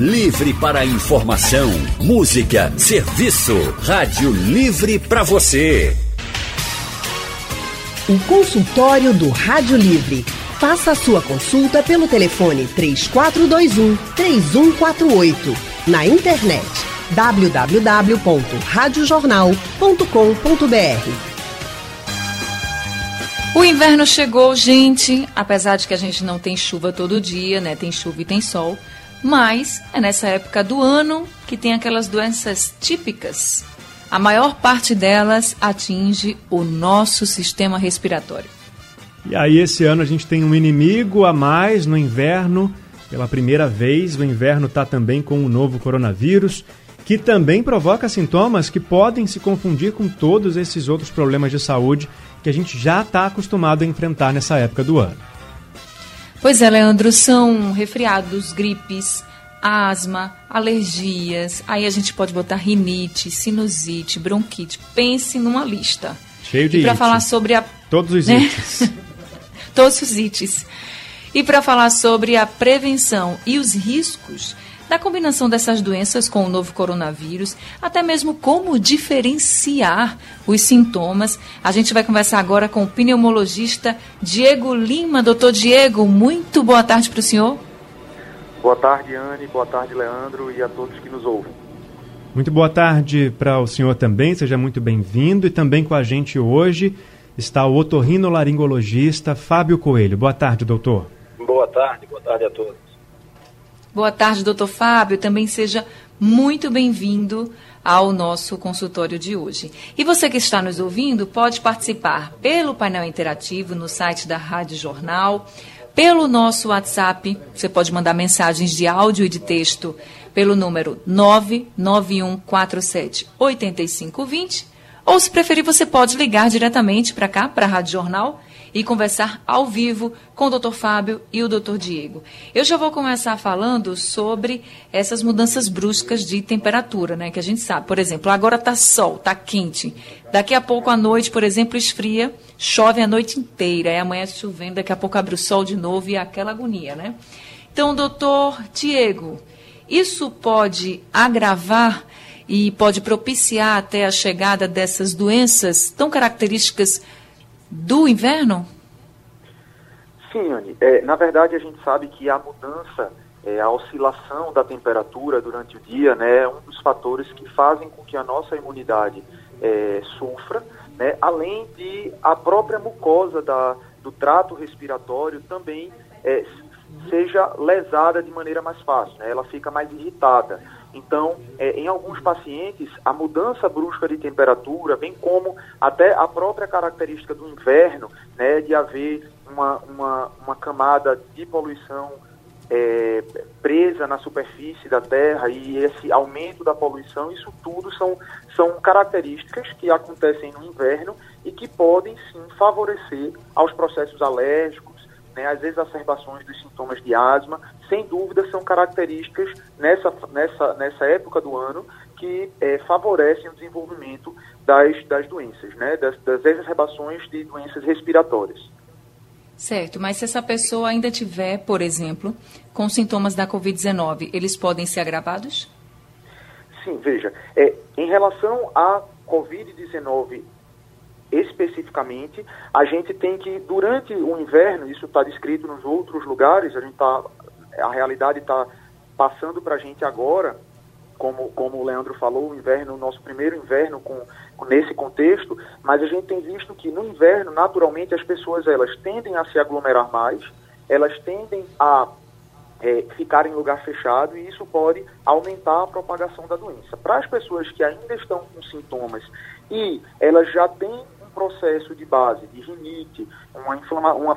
Livre para informação, música, serviço. Rádio Livre para você. O consultório do Rádio Livre. Faça a sua consulta pelo telefone 3421 3148. Na internet www.radiojornal.com.br. O inverno chegou, gente. Apesar de que a gente não tem chuva todo dia, né? Tem chuva e tem sol. Mas é nessa época do ano que tem aquelas doenças típicas. A maior parte delas atinge o nosso sistema respiratório. E aí, esse ano a gente tem um inimigo a mais no inverno. Pela primeira vez, o inverno está também com o novo coronavírus, que também provoca sintomas que podem se confundir com todos esses outros problemas de saúde que a gente já está acostumado a enfrentar nessa época do ano. Pois é, Leandro, são resfriados, gripes, asma, alergias. Aí a gente pode botar rinite, sinusite, bronquite. Pense numa lista. Cheio de E para falar sobre a Todos os né? itens. todos os ites. E para falar sobre a prevenção e os riscos da combinação dessas doenças com o novo coronavírus, até mesmo como diferenciar os sintomas, a gente vai conversar agora com o pneumologista Diego Lima. Doutor Diego, muito boa tarde para o senhor. Boa tarde, Anne. Boa tarde, Leandro, e a todos que nos ouvem. Muito boa tarde para o senhor também, seja muito bem-vindo. E também com a gente hoje está o otorrinolaringologista Fábio Coelho. Boa tarde, doutor. Boa tarde, boa tarde a todos. Boa tarde, doutor Fábio. Também seja muito bem-vindo ao nosso consultório de hoje. E você que está nos ouvindo pode participar pelo painel interativo no site da Rádio Jornal, pelo nosso WhatsApp. Você pode mandar mensagens de áudio e de texto pelo número 99147 8520. Ou, se preferir, você pode ligar diretamente para cá, para a Rádio Jornal, e conversar ao vivo com o Dr. Fábio e o Dr. Diego. Eu já vou começar falando sobre essas mudanças bruscas de temperatura, né? Que a gente sabe. Por exemplo, agora está sol, está quente. Daqui a pouco à noite, por exemplo, esfria, chove a noite inteira. Aí amanhã chovendo, daqui a pouco abre o sol de novo e é aquela agonia, né? Então, doutor Diego, isso pode agravar e pode propiciar até a chegada dessas doenças tão características do inverno? Sim, Anne. É, na verdade, a gente sabe que a mudança, é, a oscilação da temperatura durante o dia, né, é um dos fatores que fazem com que a nossa imunidade é, sofra, né, além de a própria mucosa da, do trato respiratório também é, seja lesada de maneira mais fácil, né, ela fica mais irritada. Então, é, em alguns pacientes, a mudança brusca de temperatura, bem como até a própria característica do inverno, né, de haver uma, uma, uma camada de poluição é, presa na superfície da Terra e esse aumento da poluição, isso tudo são, são características que acontecem no inverno e que podem sim favorecer aos processos alérgicos, né, as exacerbações dos sintomas de asma, sem dúvida são características nessa, nessa, nessa época do ano que é, favorecem o desenvolvimento das, das doenças, né, das, das exacerbações de doenças respiratórias. Certo, mas se essa pessoa ainda tiver, por exemplo, com sintomas da Covid-19, eles podem ser agravados? Sim, veja, é, em relação à Covid-19 especificamente, a gente tem que, durante o inverno, isso está descrito nos outros lugares, a gente tá, a realidade está passando para a gente agora, como, como o Leandro falou, o inverno, o nosso primeiro inverno com, com, nesse contexto, mas a gente tem visto que no inverno, naturalmente, as pessoas elas tendem a se aglomerar mais, elas tendem a é, ficar em lugar fechado e isso pode aumentar a propagação da doença. Para as pessoas que ainda estão com sintomas e elas já têm processo de base de rinite, uma inflama, uma,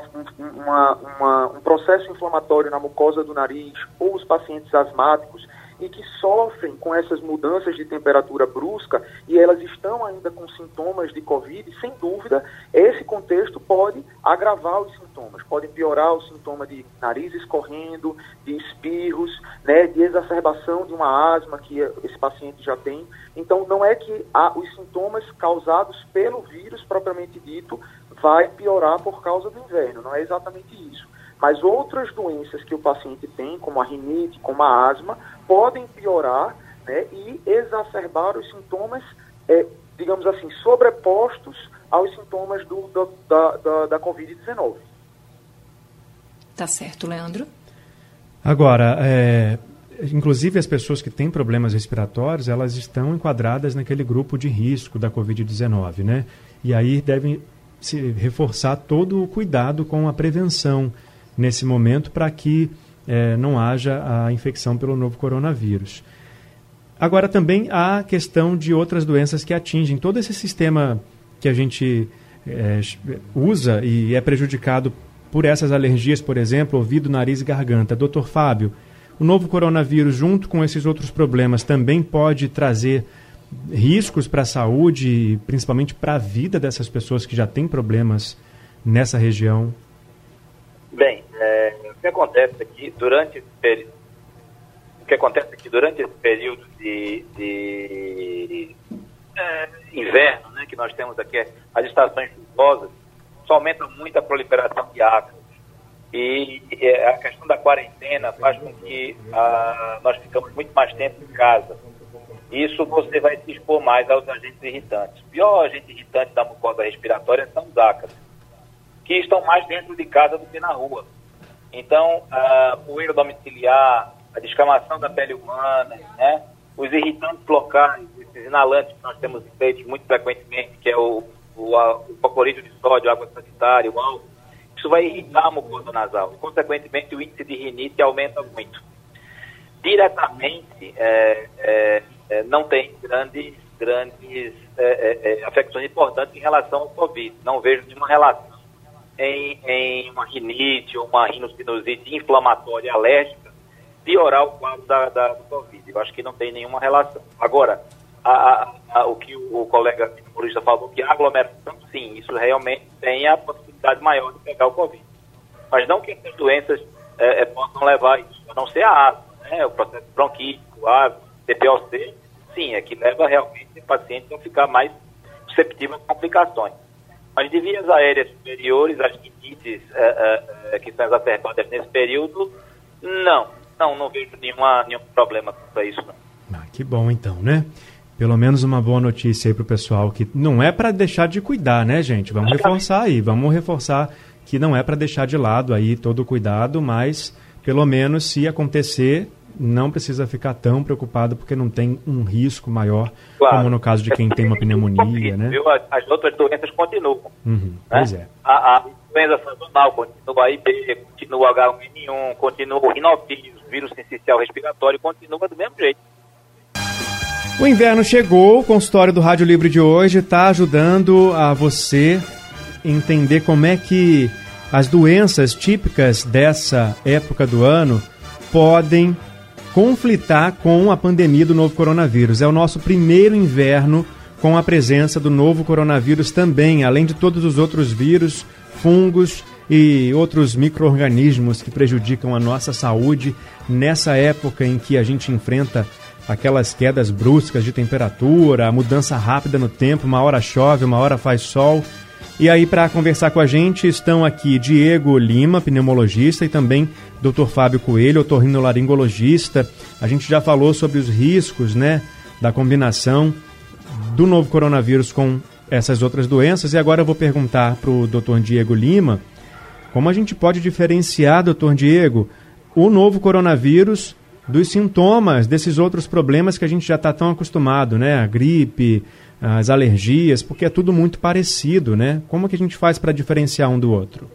uma, um processo inflamatório na mucosa do nariz ou os pacientes asmáticos e que sofrem com essas mudanças de temperatura brusca e elas estão ainda com sintomas de Covid, sem dúvida, esse contexto pode agravar os sintomas, pode piorar o sintoma de nariz escorrendo, de espirros, né, de exacerbação de uma asma que esse paciente já tem. Então, não é que os sintomas causados pelo vírus propriamente dito vai piorar por causa do inverno, não é exatamente isso Mas outras doenças que o paciente tem, como a rinite, como a asma, podem piorar né, e exacerbar os sintomas, é, digamos assim, sobrepostos aos sintomas do, do da, da, da Covid-19. Tá certo, Leandro. Agora, é, inclusive as pessoas que têm problemas respiratórios, elas estão enquadradas naquele grupo de risco da Covid-19, né? E aí devem se reforçar todo o cuidado com a prevenção nesse momento para que é, não haja a infecção pelo novo coronavírus. Agora também há a questão de outras doenças que atingem todo esse sistema que a gente é, usa e é prejudicado por essas alergias, por exemplo, ouvido, nariz e garganta. Doutor Fábio, o novo coronavírus, junto com esses outros problemas, também pode trazer riscos para a saúde, principalmente para a vida dessas pessoas que já têm problemas nessa região? Bem, que acontece aqui durante esse período, o que acontece aqui durante esse período de, de é, inverno, né, que nós temos aqui as estações chuvosas, isso aumenta muito a proliferação de ácaros. E, e a questão da quarentena faz com que ah, nós ficamos muito mais tempo em casa. Isso você vai se expor mais aos agentes irritantes. O pior agente irritante da mucosa respiratória são os ácaros, que estão mais dentro de casa do que na rua. Então, a poeira domiciliar, a descamação da pele humana, né? os irritantes locais, esses inalantes que nós temos feito muito frequentemente, que é o o, o de sódio, água sanitária, o álcool, isso vai irritar a mucosa nasal. E, consequentemente, o índice de rinite aumenta muito. Diretamente, é, é, é, não tem grandes, grandes é, é, é, afecções importantes em relação ao Covid. Não vejo nenhuma relação em, em uma rinite ou uma rinocinusite inflamatória alérgica piorar o quadro da, da, do Covid. Eu acho que não tem nenhuma relação. Agora, a, a, o que o, o colega humorista falou, que a aglomeração, sim, isso realmente tem a possibilidade maior de pegar o Covid. Mas não que essas doenças é, é, possam levar isso, a não ser a asma, né, o processo bronquítico, a TPOC, sim, é que leva realmente o paciente a ficar mais susceptível a complicações. Mas de vias aéreas superiores, as rinites é, é, que são exacerbadas nesse período, não, não, não vejo nenhuma, nenhum problema com isso. Não. Ah, que bom então, né? Pelo menos uma boa notícia aí para o pessoal que não é para deixar de cuidar, né, gente? Vamos reforçar aí, vamos reforçar que não é para deixar de lado aí todo o cuidado, mas pelo menos se acontecer, não precisa ficar tão preocupado porque não tem um risco maior, claro. como no caso de quem tem uma pneumonia, né? As outras doenças continuam. Uhum, né? Pois é. A, a doença sazonal continua a IB, continua o H1N1, continua o rinofídeos, vírus sensicial respiratório, continua do mesmo jeito. O inverno chegou, o consultório do Rádio Livre de hoje está ajudando a você entender como é que as doenças típicas dessa época do ano podem conflitar com a pandemia do novo coronavírus. É o nosso primeiro inverno com a presença do novo coronavírus também, além de todos os outros vírus, fungos e outros micro-organismos que prejudicam a nossa saúde nessa época em que a gente enfrenta aquelas quedas bruscas de temperatura, a mudança rápida no tempo, uma hora chove, uma hora faz sol. E aí, para conversar com a gente, estão aqui Diego Lima, pneumologista, e também Dr. Fábio Coelho, otorrinolaringologista. A gente já falou sobre os riscos né, da combinação do novo coronavírus com essas outras doenças. E agora eu vou perguntar para o Dr. Diego Lima como a gente pode diferenciar, Dr. Diego, o novo coronavírus dos sintomas desses outros problemas que a gente já está tão acostumado, né? A gripe, as alergias, porque é tudo muito parecido, né? Como que a gente faz para diferenciar um do outro?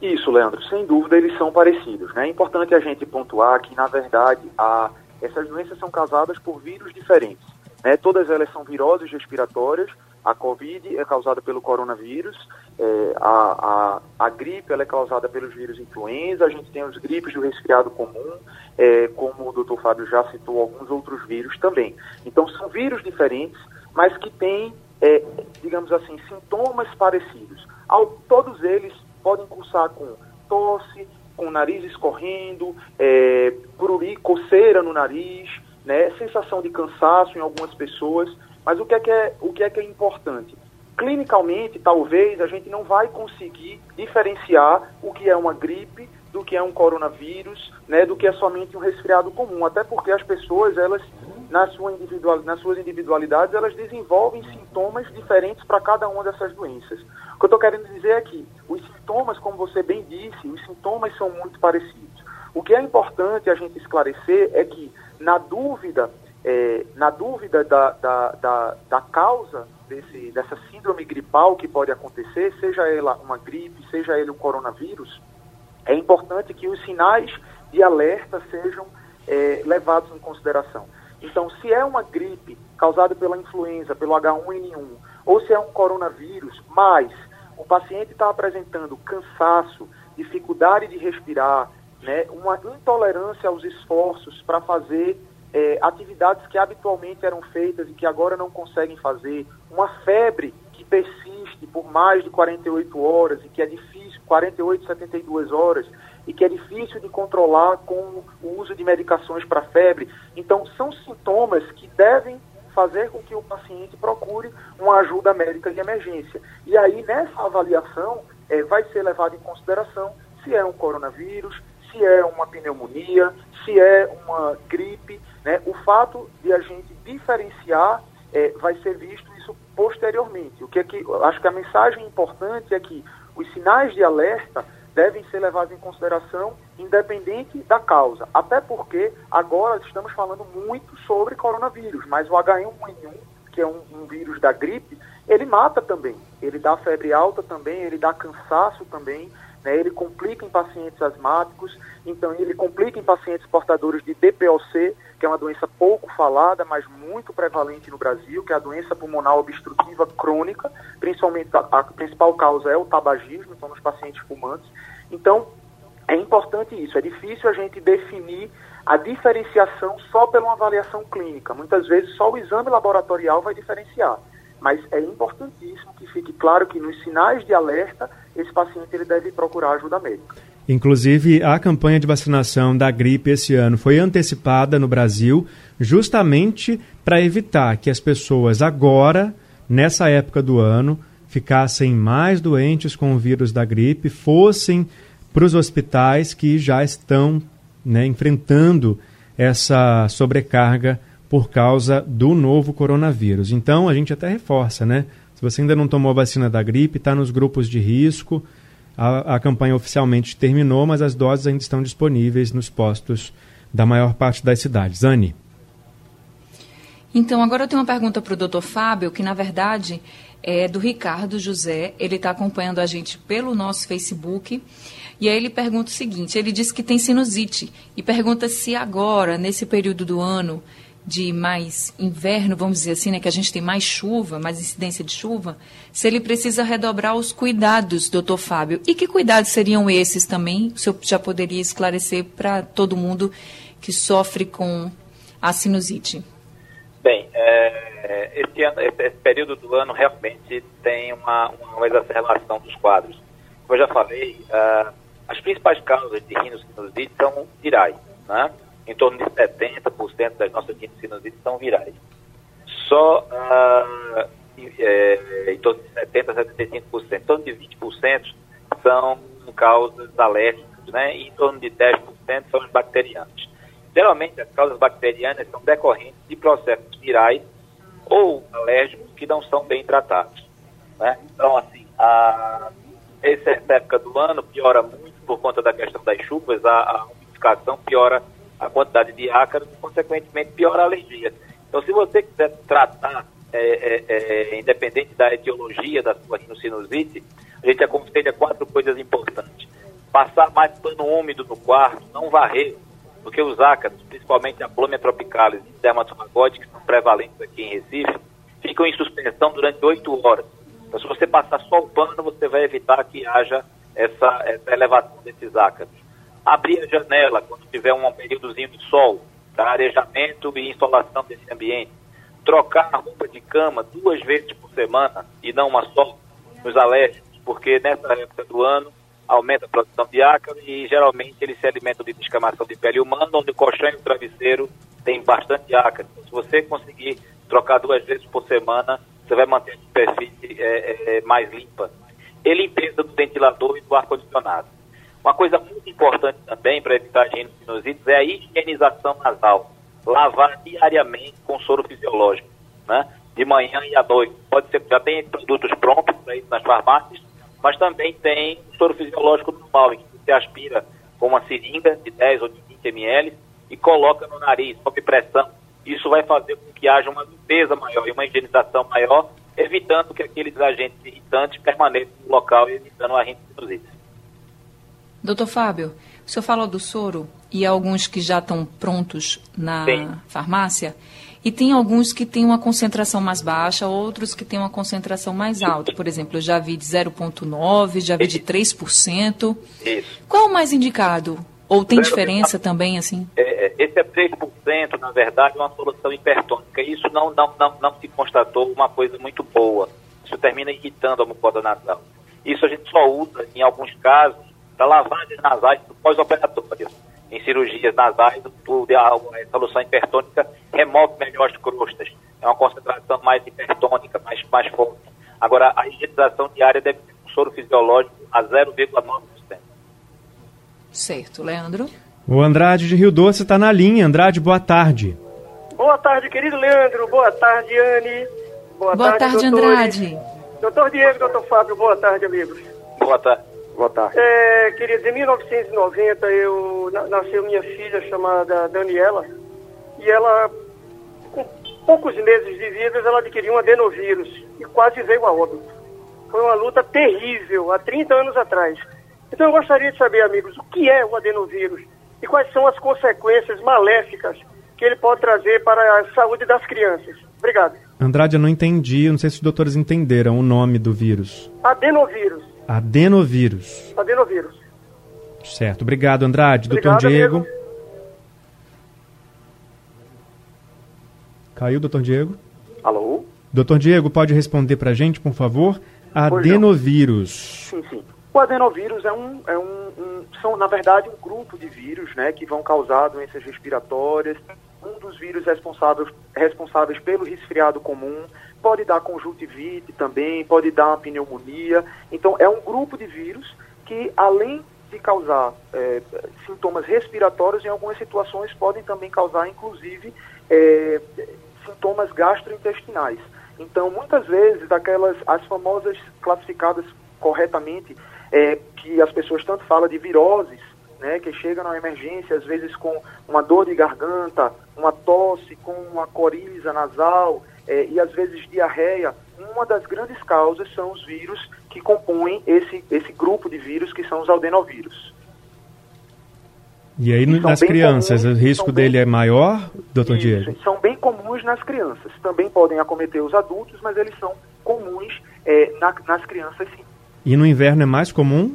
Isso, Leandro, sem dúvida eles são parecidos. Né? É importante a gente pontuar que, na verdade, a, essas doenças são causadas por vírus diferentes. Né? Todas elas são viroses respiratórias, a Covid é causada pelo coronavírus, é, a, a, a, gripe ela é causada pelos vírus influenza, a gente tem os gripes do resfriado comum, é, como o doutor Fábio já citou, alguns outros vírus também. Então, são vírus diferentes, mas que têm, é, digamos assim, sintomas parecidos. Ao, todos eles podem cursar com tosse, com nariz escorrendo, é, coceira no nariz, né, sensação de cansaço em algumas pessoas. Mas o que é que é, o que é, que é importante? clinicalmente, talvez, a gente não vai conseguir diferenciar o que é uma gripe do que é um coronavírus, né, do que é somente um resfriado comum, até porque as pessoas, elas, na sua individual, nas suas individualidades, elas desenvolvem sintomas diferentes para cada uma dessas doenças. O que eu estou querendo dizer é que os sintomas, como você bem disse, os sintomas são muito parecidos. O que é importante a gente esclarecer é que, na dúvida, é, na dúvida da, da, da, da causa desse, dessa síndrome gripal que pode acontecer, seja ela uma gripe, seja ele um coronavírus, é importante que os sinais de alerta sejam é, levados em consideração. Então, se é uma gripe causada pela influenza, pelo H1N1, ou se é um coronavírus, mas o paciente está apresentando cansaço, dificuldade de respirar, né, uma intolerância aos esforços para fazer é, atividades que habitualmente eram feitas e que agora não conseguem fazer, uma febre que persiste por mais de 48 horas e que é difícil, 48, 72 horas, e que é difícil de controlar com o uso de medicações para febre. Então, são sintomas que devem fazer com que o paciente procure uma ajuda médica de emergência. E aí, nessa avaliação, é, vai ser levado em consideração se é um coronavírus, se é uma pneumonia, se é uma gripe. Né? O fato de a gente diferenciar é, vai ser visto isso posteriormente. O que é que acho que a mensagem importante é que os sinais de alerta devem ser levados em consideração independente da causa. Até porque agora estamos falando muito sobre coronavírus, mas o H1N1, que é um, um vírus da gripe, ele mata também. Ele dá febre alta também, ele dá cansaço também, né? ele complica em pacientes asmáticos, então ele complica em pacientes portadores de DPOC, que é uma doença pouco falada, mas muito prevalente no Brasil, que é a doença pulmonar obstrutiva crônica, principalmente a, a principal causa é o tabagismo, então nos pacientes fumantes. Então, é importante isso, é difícil a gente definir a diferenciação só pela uma avaliação clínica. Muitas vezes só o exame laboratorial vai diferenciar. Mas é importantíssimo que fique claro que nos sinais de alerta, esse paciente ele deve procurar ajuda médica. Inclusive, a campanha de vacinação da gripe esse ano foi antecipada no Brasil, justamente para evitar que as pessoas agora, nessa época do ano, ficassem mais doentes com o vírus da gripe, fossem para os hospitais que já estão né, enfrentando essa sobrecarga por causa do novo coronavírus. Então, a gente até reforça, né? Se você ainda não tomou a vacina da gripe, está nos grupos de risco a, a campanha oficialmente terminou, mas as doses ainda estão disponíveis nos postos da maior parte das cidades. Anne. Então, agora eu tenho uma pergunta para o doutor Fábio, que na verdade é do Ricardo José. Ele está acompanhando a gente pelo nosso Facebook. E aí ele pergunta o seguinte: ele diz que tem sinusite e pergunta se agora, nesse período do ano, de mais inverno, vamos dizer assim, né, que a gente tem mais chuva, mais incidência de chuva, se ele precisa redobrar os cuidados, doutor Fábio. E que cuidados seriam esses também? O senhor já poderia esclarecer para todo mundo que sofre com a sinusite? Bem, é, esse, ano, esse, período do ano realmente tem uma, uma exacerbação dos quadros. Como eu já falei, uh, as principais causas de rinocinusite são virais, né? Em torno de 70% das nossas sinusites são virais. Só uh, é, em torno de 70% a 75%, em torno de 20% são causas alérgicas, né? e em torno de 10% são os bacterianos. Geralmente, as causas bacterianas são decorrentes de processos virais ou alérgicos que não são bem tratados. Né? Então, assim, a, essa época do ano piora muito por conta da questão das chuvas, a, a umidificação piora a quantidade de ácaros e, consequentemente, piora a alergia. Então, se você quiser tratar, é, é, é, independente da etiologia da sua sinusite, a gente aconselha quatro coisas importantes. Passar mais pano úmido no quarto, não varrer, porque os ácaros, principalmente a plômia tropicalis e dermatofagóide, que são prevalentes aqui em Recife, ficam em suspensão durante oito horas. Então, se você passar só o pano, você vai evitar que haja essa, essa elevação desses ácaros abrir a janela quando tiver um períodozinho de sol, para arejamento e instalação desse ambiente. Trocar a roupa de cama duas vezes por semana e não uma só nos alérgicos, porque nessa época do ano aumenta a produção de ácaro e geralmente eles se alimentam de descamação de pele humana, onde o colchão e o travesseiro tem bastante ácaro. Então, se você conseguir trocar duas vezes por semana, você vai manter a superfície é, é, mais limpa. E limpeza do ventilador e do ar-condicionado para evitar sinusites é a higienização nasal. Lavar diariamente com soro fisiológico, né? De manhã e à noite. Pode ser, já tem produtos prontos para isso nas farmácias, mas também tem soro fisiológico normal, em que você aspira com uma seringa de 10 ou de 20 ml e coloca no nariz, sob pressão. Isso vai fazer com que haja uma limpeza maior e uma higienização maior, evitando que aqueles agentes irritantes permaneçam no local e evitando a sinusite. Doutor Fábio, o senhor falou do soro e alguns que já estão prontos na Sim. farmácia. E tem alguns que têm uma concentração mais baixa, outros que têm uma concentração mais alta. Por exemplo, eu já vi de 0,9%, já vi de 3%. Isso. Qual o mais indicado? Ou tem diferença também, assim? É, é esse é 3%, na verdade, é uma solução hipertônica. Isso não, não, não, não se constatou uma coisa muito boa. Isso termina irritando a mucosa nasal. Isso a gente só usa, em alguns casos, para lavagens nasais pós-operatórias em cirurgias nasais, a solução hipertônica remove melhor as crostas. É uma concentração mais hipertônica, mais, mais forte. Agora, a higienização diária deve ser com soro fisiológico a 0,9%. Certo. Leandro? O Andrade de Rio Doce está na linha. Andrade, boa tarde. Boa tarde, querido Leandro. Boa tarde, Anne. Boa, boa tarde, tarde Andrade. Doutor Diego, doutor Fábio, boa tarde, amigos. Boa tarde. Boa tarde. É, queridos, em 1990 eu nasceu minha filha chamada Daniela e ela, com poucos meses de vida, ela adquiriu um adenovírus e quase veio a óbito. Foi uma luta terrível há 30 anos atrás. Então eu gostaria de saber, amigos, o que é o adenovírus e quais são as consequências maléficas que ele pode trazer para a saúde das crianças. Obrigado. Andrade, eu não entendi, não sei se os doutores entenderam o nome do vírus. Adenovírus. Adenovírus. Adenovírus. Certo. Obrigado, Andrade. Obrigado, doutor Diego. Amigo. Caiu, doutor Diego? Alô? Doutor Diego, pode responder para a gente, por favor? Adenovírus. Sim, sim. O adenovírus é um, é um, um, são, na verdade, um grupo de vírus né, que vão causar doenças respiratórias. Um dos vírus responsáveis, responsáveis pelo resfriado comum, pode dar conjuntivite também, pode dar uma pneumonia. Então, é um grupo de vírus que, além de causar é, sintomas respiratórios, em algumas situações podem também causar, inclusive, é, sintomas gastrointestinais. Então, muitas vezes, aquelas, as famosas classificadas corretamente, é, que as pessoas tanto falam de viroses, né, que chegam na emergência, às vezes com uma dor de garganta, uma tosse, com uma coriza nasal, é, e às vezes diarreia, uma das grandes causas são os vírus que compõem esse, esse grupo de vírus que são os adenovírus. E aí nas crianças, comuns, o risco dele bem, é maior, doutor isso, Diego? São bem comuns nas crianças. Também podem acometer os adultos, mas eles são comuns é, na, nas crianças sim. E no inverno é mais comum?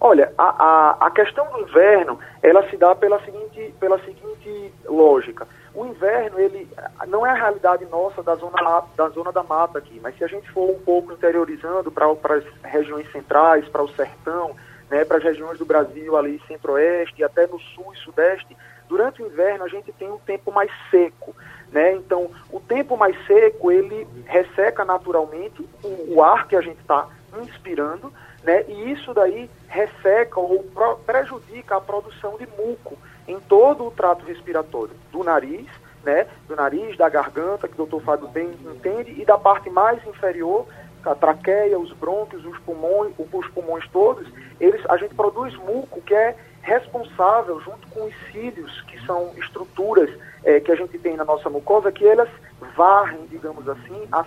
Olha, a, a, a questão do inverno, ela se dá pela seguinte, pela seguinte lógica o inverno, ele não é a realidade nossa da zona, da zona da mata aqui, mas se a gente for um pouco interiorizando para as regiões centrais, para o sertão, né, para as regiões do Brasil ali, centro-oeste até no sul e sudeste, durante o inverno a gente tem um tempo mais seco. Né? Então, o tempo mais seco, ele resseca naturalmente o, o ar que a gente está inspirando, né? e isso daí resseca ou prejudica a produção de muco em todo o trato respiratório, do nariz, né, do nariz, da garganta, que o doutor Fábio bem entende, e da parte mais inferior, a traqueia, os brônquios, os pulmões, os pulmões todos, eles, a gente produz muco que é responsável, junto com os cílios, que são estruturas é, que a gente tem na nossa mucosa, que elas varrem, digamos assim, as,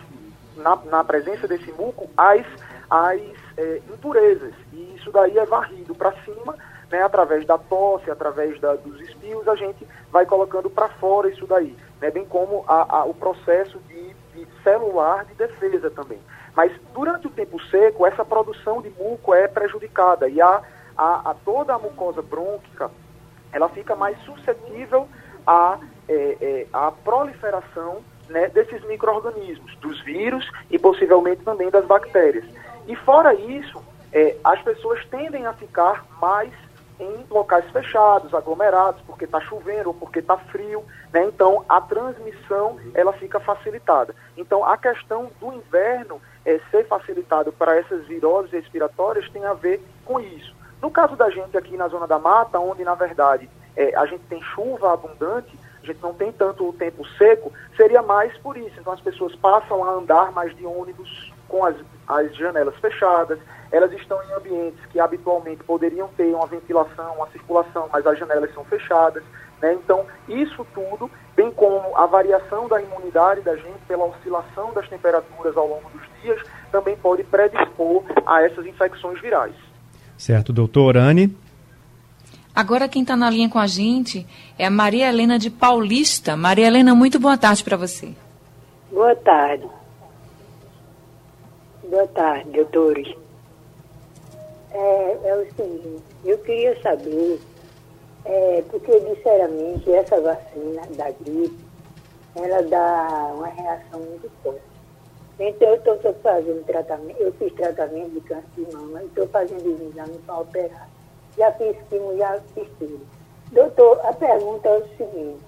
na, na, presença desse muco, as, as é, impurezas. E isso daí é varrido para cima né, através da tosse, através da, dos espios, a gente vai colocando para fora isso daí, né, bem como a, a, o processo de, de, celular de defesa também. Mas durante o tempo seco, essa produção de muco é prejudicada e a, a, a toda a mucosa brônquica ela fica mais suscetível à, é, é, à proliferação né, desses micro-organismos, dos vírus e possivelmente também das bactérias. E fora isso, é, as pessoas tendem a ficar mais em locais fechados, aglomerados, porque está chovendo ou porque está frio, né? Então a transmissão ela fica facilitada. Então a questão do inverno é, ser facilitado para essas viroses respiratórias tem a ver com isso. No caso da gente aqui na Zona da Mata, onde na verdade é, a gente tem chuva abundante, a gente não tem tanto o tempo seco, seria mais por isso. Então as pessoas passam a andar mais de ônibus com as, as janelas fechadas, elas estão em ambientes que habitualmente poderiam ter uma ventilação, uma circulação, mas as janelas são fechadas. Né? Então, isso tudo, bem como a variação da imunidade da gente pela oscilação das temperaturas ao longo dos dias, também pode predispor a essas infecções virais. Certo, doutor Anne. Agora quem está na linha com a gente é a Maria Helena de Paulista. Maria Helena, muito boa tarde para você. Boa tarde. Boa tarde, doutores. É, é o seguinte, eu queria saber, é, porque sinceramente essa vacina da gripe, ela dá uma reação muito forte. Então eu estou fazendo tratamento, eu fiz tratamento de câncer de mama estou fazendo exame para operar. Já fiz quimo, já fiz tudo. Doutor, a pergunta é o seguinte,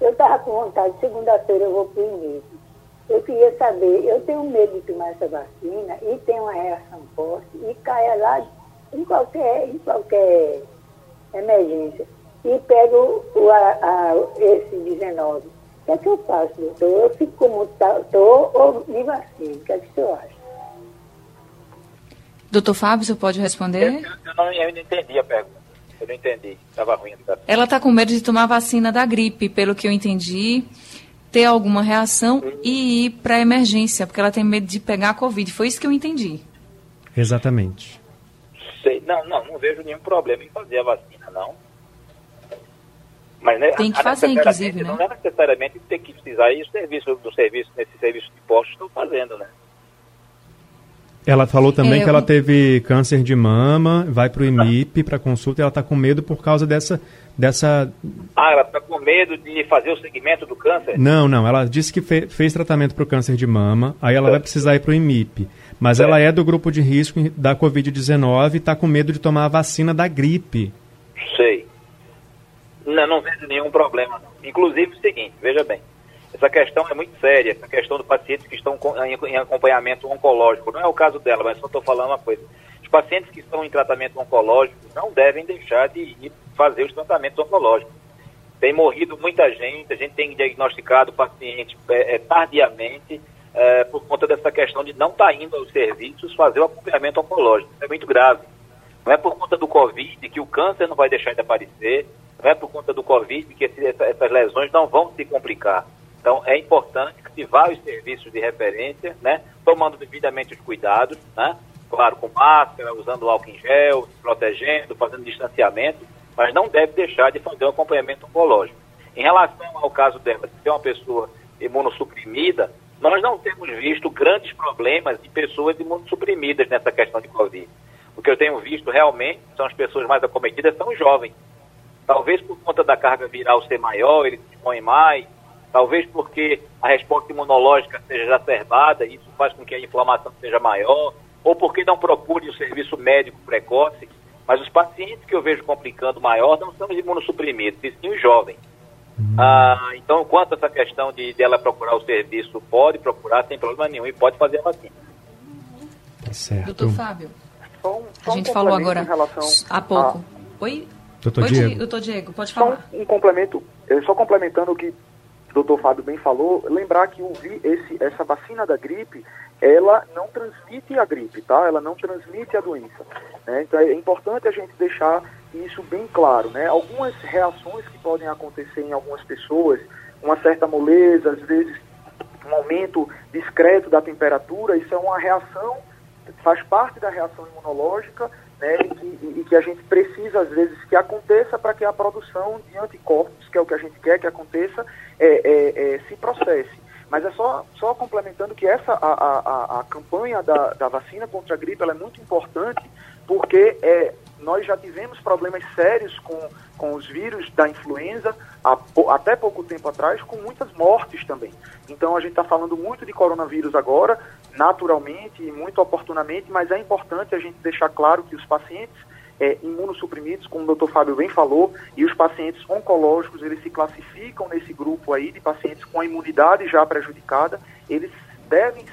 eu estava com vontade, segunda-feira eu vou para o INEP. Eu queria saber, eu tenho medo de tomar essa vacina e tenho uma reação forte e caia lá em qualquer, em qualquer emergência e pego o, a, a, esse 19. O que é que eu faço, doutor? Eu fico como estou ou me vacino? O que é que o senhor acha? Doutor Fábio, você pode responder? Eu, eu, não, eu não entendi a pergunta. Eu não entendi. Estava ruim. Ela está com medo de tomar vacina da gripe, pelo que eu entendi, ter alguma reação e ir para emergência, porque ela tem medo de pegar a Covid. Foi isso que eu entendi. Exatamente. Sei. Não, não, não vejo nenhum problema em fazer a vacina, não. Mas, né, tem que fazer, inclusive, né? Não é necessariamente ter que precisar ir o serviço do serviço, nesse serviço de postos estão fazendo, né? Ela falou também é, que ela teve câncer de mama, vai para o IMIP para consulta e ela está com medo por causa dessa, dessa... Ah, ela está com medo de fazer o segmento do câncer? Não, não. Ela disse que fe fez tratamento para o câncer de mama, aí ela vai precisar ir para o IMIP. Mas ela é do grupo de risco da Covid-19 e está com medo de tomar a vacina da gripe. Sei. Não, não vejo nenhum problema, não. Inclusive o seguinte, veja bem, essa questão é muito séria, essa questão dos pacientes que estão em acompanhamento oncológico. Não é o caso dela, mas só estou falando uma coisa. Os pacientes que estão em tratamento oncológico não devem deixar de ir fazer os tratamentos oncológicos. Tem morrido muita gente, a gente tem diagnosticado pacientes é, é, tardiamente é, por conta dessa questão de não estar tá indo aos serviços fazer o acompanhamento oncológico. Isso é muito grave. Não é por conta do Covid que o câncer não vai deixar de aparecer, não é por conta do Covid que esse, essas lesões não vão se complicar. Então, é importante que se vá aos serviços de referência, né, tomando devidamente os cuidados, né, claro, com máscara, usando álcool em gel, se protegendo, fazendo distanciamento, mas não deve deixar de fazer o acompanhamento oncológico. Em relação ao caso dela, se é uma pessoa imunossuprimida, nós não temos visto grandes problemas de pessoas imunossuprimidas nessa questão de Covid. O que eu tenho visto realmente são as pessoas mais acometidas, são os jovens. Talvez por conta da carga viral ser maior, eles se expõem mais, talvez porque a resposta imunológica seja exacerbada, isso faz com que a inflamação seja maior, ou porque não procure o serviço médico precoce, mas os pacientes que eu vejo complicando maior não são os imunossuprimidos, e sim os jovens. Hum. Ah, então, quanto a essa questão de dela procurar o serviço, pode procurar sem problema nenhum e pode fazer a vacina. Tá certo. Doutor Fábio, só um, só a gente um falou agora há pouco. A... Oi? Doutor Oi, Diego. Doutor Diego, pode falar. Só um complemento, só complementando o que doutor Fábio bem falou, lembrar que o, esse, essa vacina da gripe, ela não transmite a gripe, tá? Ela não transmite a doença. Né? Então é importante a gente deixar isso bem claro, né? Algumas reações que podem acontecer em algumas pessoas, uma certa moleza, às vezes um aumento discreto da temperatura, isso é uma reação, faz parte da reação imunológica, né? E que, e que a gente precisa, às vezes, que aconteça para que a produção de anticorpos, que é o que a gente quer que aconteça, é, é, é, se processe. Mas é só, só complementando que essa a, a, a campanha da, da vacina contra a gripe é muito importante porque é, nós já tivemos problemas sérios com, com os vírus da influenza até pouco tempo atrás, com muitas mortes também. Então a gente está falando muito de coronavírus agora, naturalmente e muito oportunamente, mas é importante a gente deixar claro que os pacientes é, imunossuprimidos, como o doutor Fábio bem falou, e os pacientes oncológicos, eles se classificam nesse grupo aí de pacientes com a imunidade já prejudicada, eles devem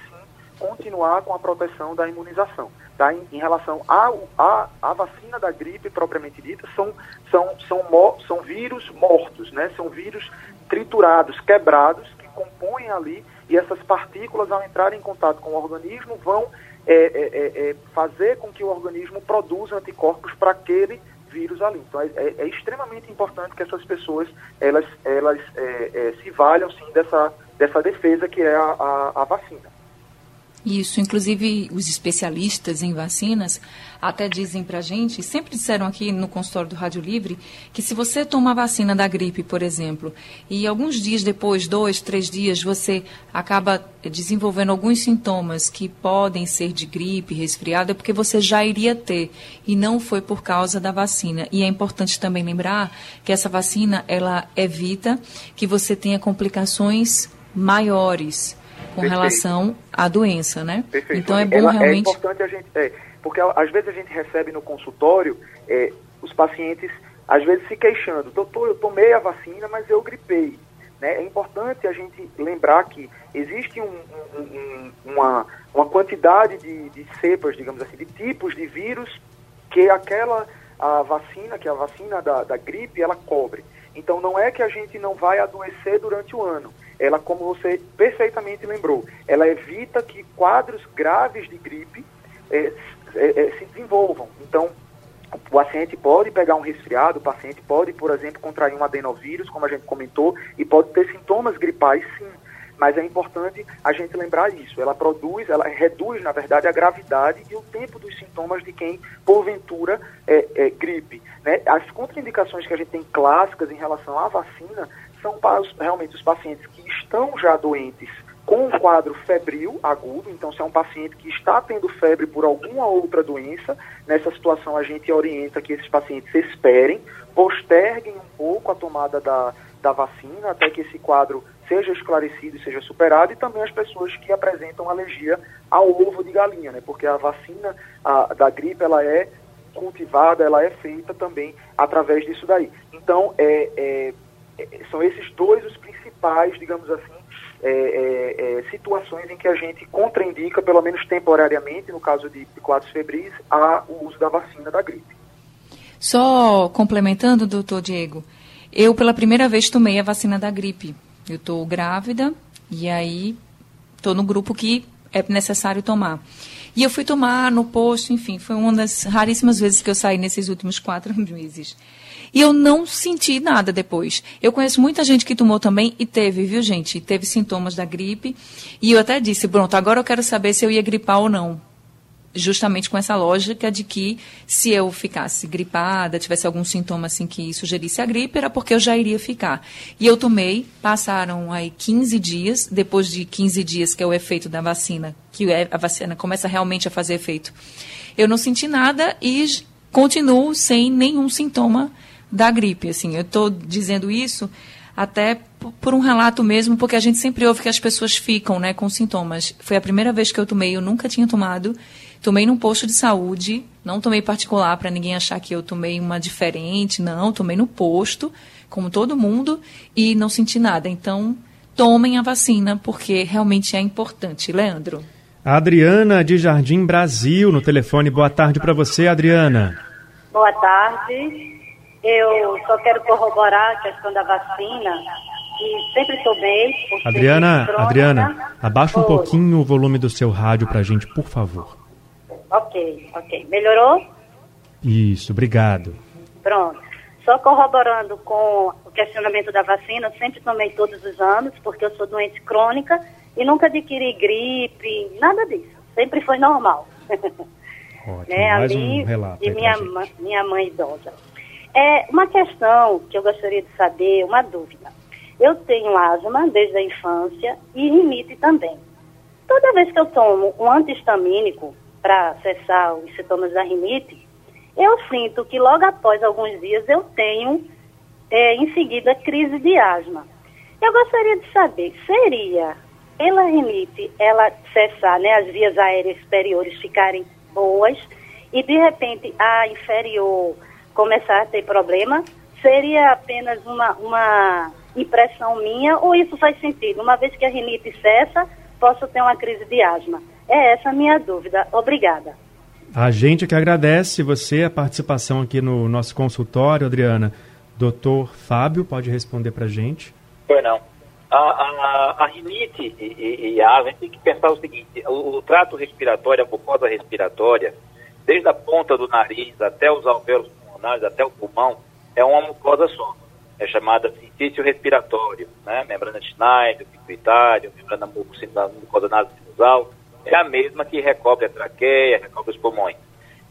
continuar com a proteção da imunização. Tá? Em, em relação à vacina da gripe propriamente dita, são, são, são, são vírus mortos, né? são vírus triturados, quebrados, que compõem ali, e essas partículas, ao entrar em contato com o organismo, vão é, é, é, é fazer com que o organismo produza anticorpos para aquele vírus ali. Então, é, é, é, extremamente importante que essas pessoas elas, elas se valham sim dessa, dessa defesa que é a, a, a vacina. Isso, inclusive os especialistas em vacinas até dizem para a gente, sempre disseram aqui no consultório do Rádio Livre, que se você toma a vacina da gripe, por exemplo, e alguns dias depois, dois, três dias, você acaba desenvolvendo alguns sintomas que podem ser de gripe, resfriado, é porque você já iria ter e não foi por causa da vacina. E é importante também lembrar que essa vacina, ela evita que você tenha complicações maiores com Perfeito. relação à doença, né? Perfeito. Então é bom Ela, é realmente. É importante a gente. É, porque às vezes a gente recebe no consultório é, os pacientes, às vezes se queixando, doutor, eu tomei a vacina, mas eu gripei. Né? É importante a gente lembrar que existe um, um, um, uma, uma quantidade de, de cepas, digamos assim, de tipos de vírus que aquela a vacina, que é a vacina da, da gripe, ela cobre. Então não é que a gente não vai adoecer durante o ano ela, como você perfeitamente lembrou, ela evita que quadros graves de gripe é, é, se desenvolvam. Então, o paciente pode pegar um resfriado, o paciente pode, por exemplo, contrair um adenovírus, como a gente comentou, e pode ter sintomas gripais, sim. Mas é importante a gente lembrar isso. Ela produz, ela reduz, na verdade, a gravidade e o tempo dos sintomas de quem, porventura, é, é gripe. Né? As contraindicações que a gente tem clássicas em relação à vacina são realmente os pacientes que estão já doentes com um quadro febril agudo, então se é um paciente que está tendo febre por alguma outra doença, nessa situação a gente orienta que esses pacientes esperem, posterguem um pouco a tomada da, da vacina até que esse quadro seja esclarecido e seja superado, e também as pessoas que apresentam alergia ao ovo de galinha, né? Porque a vacina a, da gripe ela é cultivada, ela é feita também através disso daí. Então, é, é são esses dois os principais, digamos assim, é, é, é, situações em que a gente contraindica, pelo menos temporariamente, no caso de, de quadros febris, a, o uso da vacina da gripe. Só complementando, doutor Diego, eu pela primeira vez tomei a vacina da gripe. Eu estou grávida e aí estou no grupo que é necessário tomar. E eu fui tomar no posto, enfim, foi uma das raríssimas vezes que eu saí nesses últimos quatro meses. E eu não senti nada depois. Eu conheço muita gente que tomou também e teve, viu, gente? Teve sintomas da gripe. E eu até disse, pronto, agora eu quero saber se eu ia gripar ou não. Justamente com essa lógica de que se eu ficasse gripada, tivesse algum sintoma assim que sugerisse a gripe, era porque eu já iria ficar. E eu tomei, passaram aí 15 dias, depois de 15 dias, que é o efeito da vacina, que é, a vacina começa realmente a fazer efeito. Eu não senti nada e continuo sem nenhum sintoma da gripe. Assim, eu estou dizendo isso até por um relato mesmo, porque a gente sempre ouve que as pessoas ficam né, com sintomas. Foi a primeira vez que eu tomei, eu nunca tinha tomado. Tomei num posto de saúde, não tomei particular para ninguém achar que eu tomei uma diferente, não, tomei no posto, como todo mundo, e não senti nada. Então, tomem a vacina, porque realmente é importante. Leandro. Adriana de Jardim Brasil, no telefone. Boa tarde para você, Adriana. Boa tarde. Eu só quero corroborar a questão da vacina, e sempre tomei. Adriana, Adriana, abaixa um pouquinho o volume do seu rádio para a gente, por favor. Ok, ok. Melhorou? Isso, obrigado. Pronto. Só corroborando com o questionamento da vacina, eu sempre tomei todos os anos, porque eu sou doente crônica e nunca adquiri gripe, nada disso. Sempre foi normal. Ótimo, né? mais Ali, um relato de minha, minha mãe idosa. É uma questão que eu gostaria de saber, uma dúvida. Eu tenho asma desde a infância e rinite também. Toda vez que eu tomo um antihistamínico para cessar os sintomas da rinite, eu sinto que logo após alguns dias eu tenho, é, em seguida, crise de asma. Eu gostaria de saber, seria pela rinite ela cessar, né, as vias aéreas superiores ficarem boas e de repente a inferior começar a ter problema, seria apenas uma, uma impressão minha ou isso faz sentido? Uma vez que a rinite cessa, posso ter uma crise de asma. É essa a minha dúvida. Obrigada. A gente que agradece você a participação aqui no nosso consultório, Adriana. Doutor Fábio, pode responder para a gente? Pois não. A, a, a rinite e, e, e, a asma, a gente tem que pensar o seguinte, o, o, trato respiratório, a mucosa respiratória, desde a ponta do nariz até os alvéolos pulmonares, até o pulmão, é uma mucosa só. É chamada sintítio respiratório, né? Membrana de Schneider, pituitário, membrana mucosa nasal, é a mesma que recobre a traqueia, recobre os pulmões.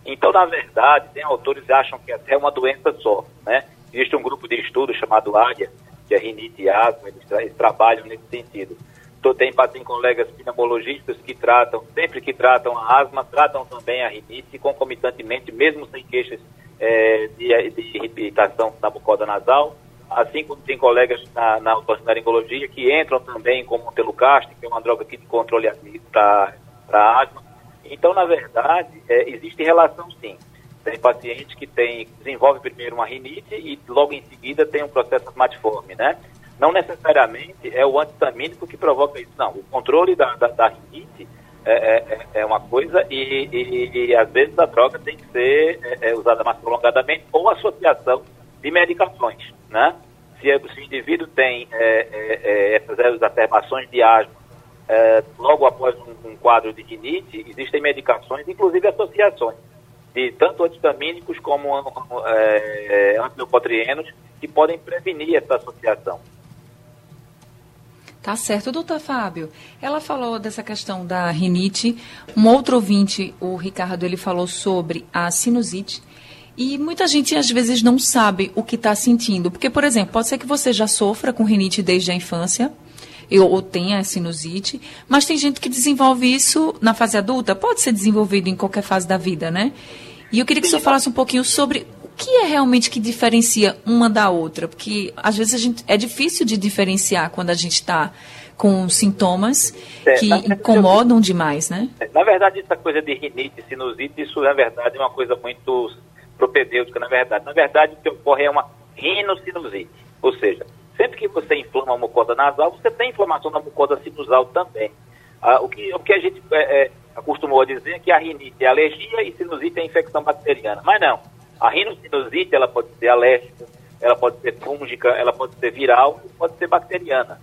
Então, na verdade, tem autores que acham que é até uma doença só, né? Existe um grupo de estudo chamado ARIA, que é rinite e asma, eles, tra eles trabalham nesse sentido. Então, tem, tem colegas pneumologistas que tratam, sempre que tratam a asma, tratam também a rinite concomitantemente, mesmo sem queixas é, de, de irritação da mucosa nasal, assim como tem colegas na, na otorrinolaringologia que entram também com o telucast, que é uma droga de controle para asma. Então, na verdade, é, existe relação sim. Tem pacientes que tem, desenvolve primeiro uma rinite e logo em seguida tem um processo asmatiforme, né? Não necessariamente é o antistamínico que provoca isso, não. O controle da, da, da rinite é, é, é, uma coisa e, e, e, às vezes a droga tem que ser é, é usada mais prolongadamente ou associação de medicações, né? Se, se o indivíduo tem é, essas exacerbações de asma logo após um, um quadro de rinite, existem medicações, inclusive associações de tanto antistamínicos como é, que podem prevenir essa associação. Tá certo, doutor Fábio. Ela falou dessa questão da rinite. Um outro ouvinte, o Ricardo, ele falou sobre a sinusite. E muita gente às vezes não sabe o que está sentindo. Porque, por exemplo, pode ser que você já sofra com rinite desde a infância, ou tenha sinusite, mas tem gente que desenvolve isso na fase adulta. Pode ser desenvolvido em qualquer fase da vida, né? E eu queria que o senhor falasse um pouquinho sobre que é realmente que diferencia uma da outra, porque às vezes a gente, é difícil de diferenciar quando a gente está com sintomas é, que incomodam demais, né? É, na verdade, essa coisa de rinite, sinusite, isso na verdade é uma coisa muito propedêutica, na verdade. Na verdade, o que ocorre é uma rinocinusite, ou seja, sempre que você inflama a mucosa nasal, você tem inflamação na mucosa sinusal também. Ah, o, que, o que a gente é, é, acostumou a dizer que a rinite é alergia e sinusite é infecção bacteriana. Mas não. A rinocinusite ela pode ser alérgica, ela pode ser fúngica, ela pode ser viral, pode ser bacteriana.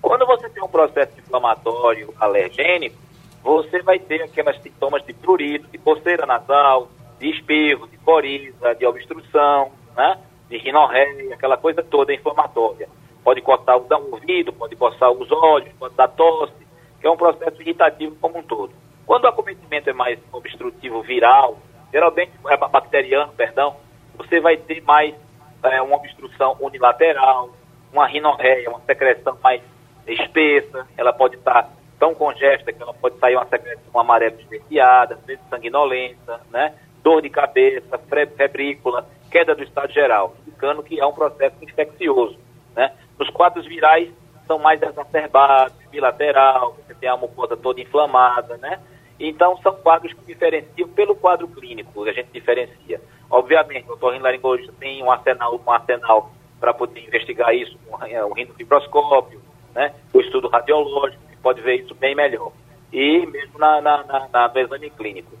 Quando você tem um processo inflamatório alergênico, você vai ter aquelas sintomas de prurito, de coceira nasal, de espirro, de coriza, de obstrução, né? de rinorreia, aquela coisa toda inflamatória. Pode cortar o ouvido, pode coçar os olhos, pode dar tosse, que é um processo irritativo como um todo. Quando o acometimento é mais obstrutivo viral, geralmente é bacteriano, perdão, você vai ter mais é, uma obstrução unilateral, uma rinorreia, uma secreção mais espessa, ela pode estar tão congesta que ela pode sair uma secreção amarela esverdeada, às vezes sanguinolenta, né? dor de cabeça, febrícula, queda do estado geral, indicando que é um processo infeccioso. Né? Nos quadros virais são mais exacerbados, bilateral, você tem a mucosa toda inflamada, né? Então, são quadros que diferenciam pelo quadro clínico, a gente diferencia. Obviamente, o otorrinolaringologista tem um arsenal, um arsenal para poder investigar isso, um, é, rinofibroscópio, né? o estudo radiológico, que pode ver isso bem melhor. E mesmo na, na, na, na no exame clínico.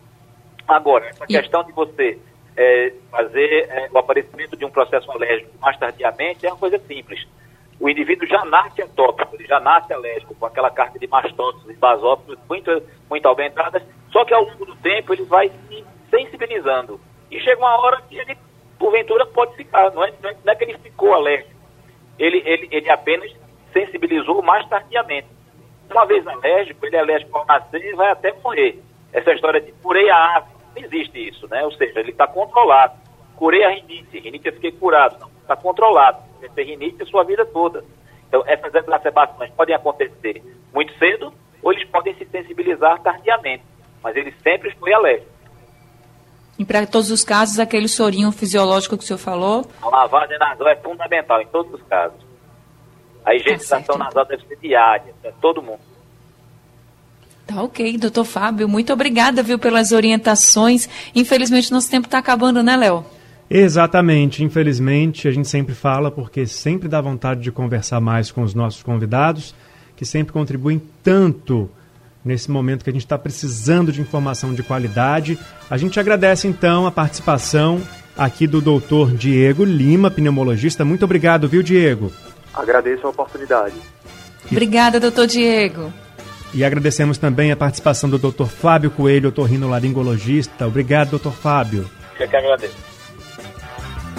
Agora, essa e... questão de você é, fazer é, o aparecimento de um processo alérgico mais tardiamente é uma coisa simples. O indivíduo já nasce atópico, ele já nasce alérgico, com aquela carga de mastócitos e basófilos muito, muito aumentadas, só que ao longo do tempo ele vai se sensibilizando. E chega uma hora que ele, porventura, pode ficar, não é, não é que ele ficou alérgico, ele, ele, ele apenas sensibilizou mais tardiamente. Uma vez alérgico, ele é alérgico ao nascer e vai até morrer. Essa história de curei a asma, não existe isso, né? Ou seja, ele está controlado. Curei a rinite, rinite eu fiquei curado. Não, está controlado. Tem rinite sua vida toda. Então, essas exacerbações podem acontecer muito cedo ou eles podem se sensibilizar tardiamente. Mas ele sempre foi alérgico. E para todos os casos, aquele sorinho fisiológico que o senhor falou? A lavagem nasal é fundamental em todos os casos. A higienização tá nasal deve ser diária, para todo mundo. Tá ok, doutor Fábio. Muito obrigada, viu, pelas orientações. Infelizmente, nosso tempo está acabando, né, Léo? Exatamente. Infelizmente, a gente sempre fala porque sempre dá vontade de conversar mais com os nossos convidados, que sempre contribuem tanto nesse momento que a gente está precisando de informação de qualidade. A gente agradece então a participação aqui do doutor Diego Lima, pneumologista. Muito obrigado, viu, Diego? Agradeço a oportunidade. Obrigada, doutor Diego. E agradecemos também a participação do Dr. Fábio Coelho, otorrinolaringologista. Obrigado, doutor Fábio. Eu que agradeço.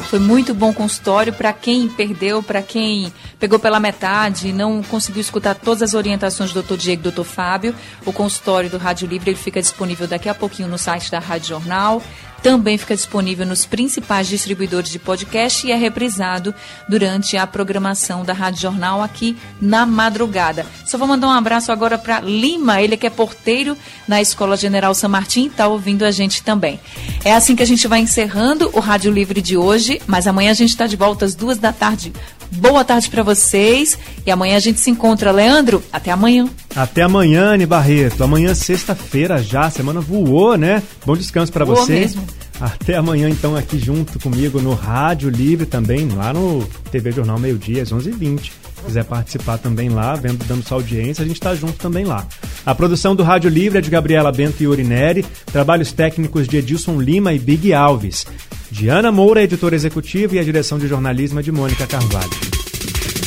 Foi muito bom consultório para quem perdeu, para quem pegou pela metade e não conseguiu escutar todas as orientações do Dr. Diego e Dr. Fábio. O consultório do Rádio Livre ele fica disponível daqui a pouquinho no site da Rádio Jornal. Também fica disponível nos principais distribuidores de podcast e é reprisado durante a programação da Rádio Jornal aqui na madrugada. Só vou mandar um abraço agora para Lima, ele que é porteiro na Escola General San Martin, está ouvindo a gente também. É assim que a gente vai encerrando o Rádio Livre de hoje, mas amanhã a gente está de volta às duas da tarde. Boa tarde para vocês e amanhã a gente se encontra. Leandro, até amanhã. Até amanhã, Anne Barreto. Amanhã, sexta-feira já, a semana voou, né? Bom descanso para você. mesmo. Até amanhã, então, aqui junto comigo no Rádio Livre também, lá no TV Jornal Meio Dia, às 11h20. Se quiser participar também lá, vendo, dando sua audiência, a gente está junto também lá. A produção do Rádio Livre é de Gabriela Bento e Urineri, trabalhos técnicos de Edilson Lima e Big Alves. Diana Moura, editora executiva, e a direção de jornalismo é de Mônica Carvalho.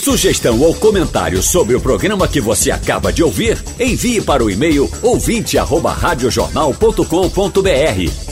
Sugestão ou comentário sobre o programa que você acaba de ouvir, envie para o e-mail ouvinte@radiojornal.com.br